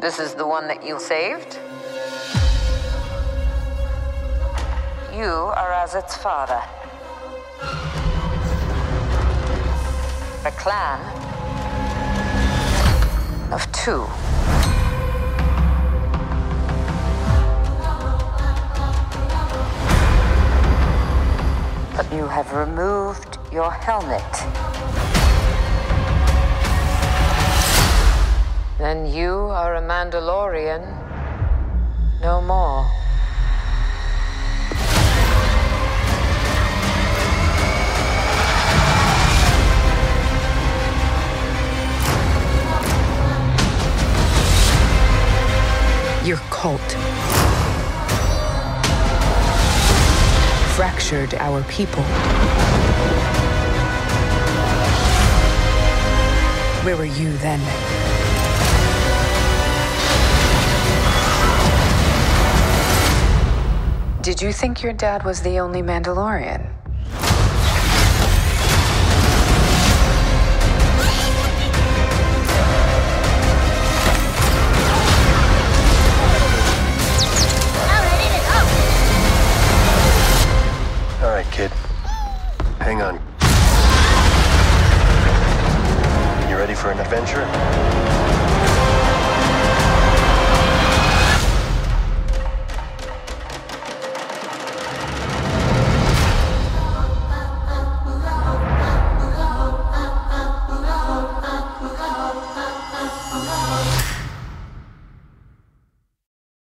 This is the one that you saved? You are Azit's father. A clan of two. But you have removed your helmet. Then you are a Mandalorian no more. Your cult fractured our people. Where were you then? Did you think your dad was the only Mandalorian? All right, kid. Hang on. You ready for an adventure?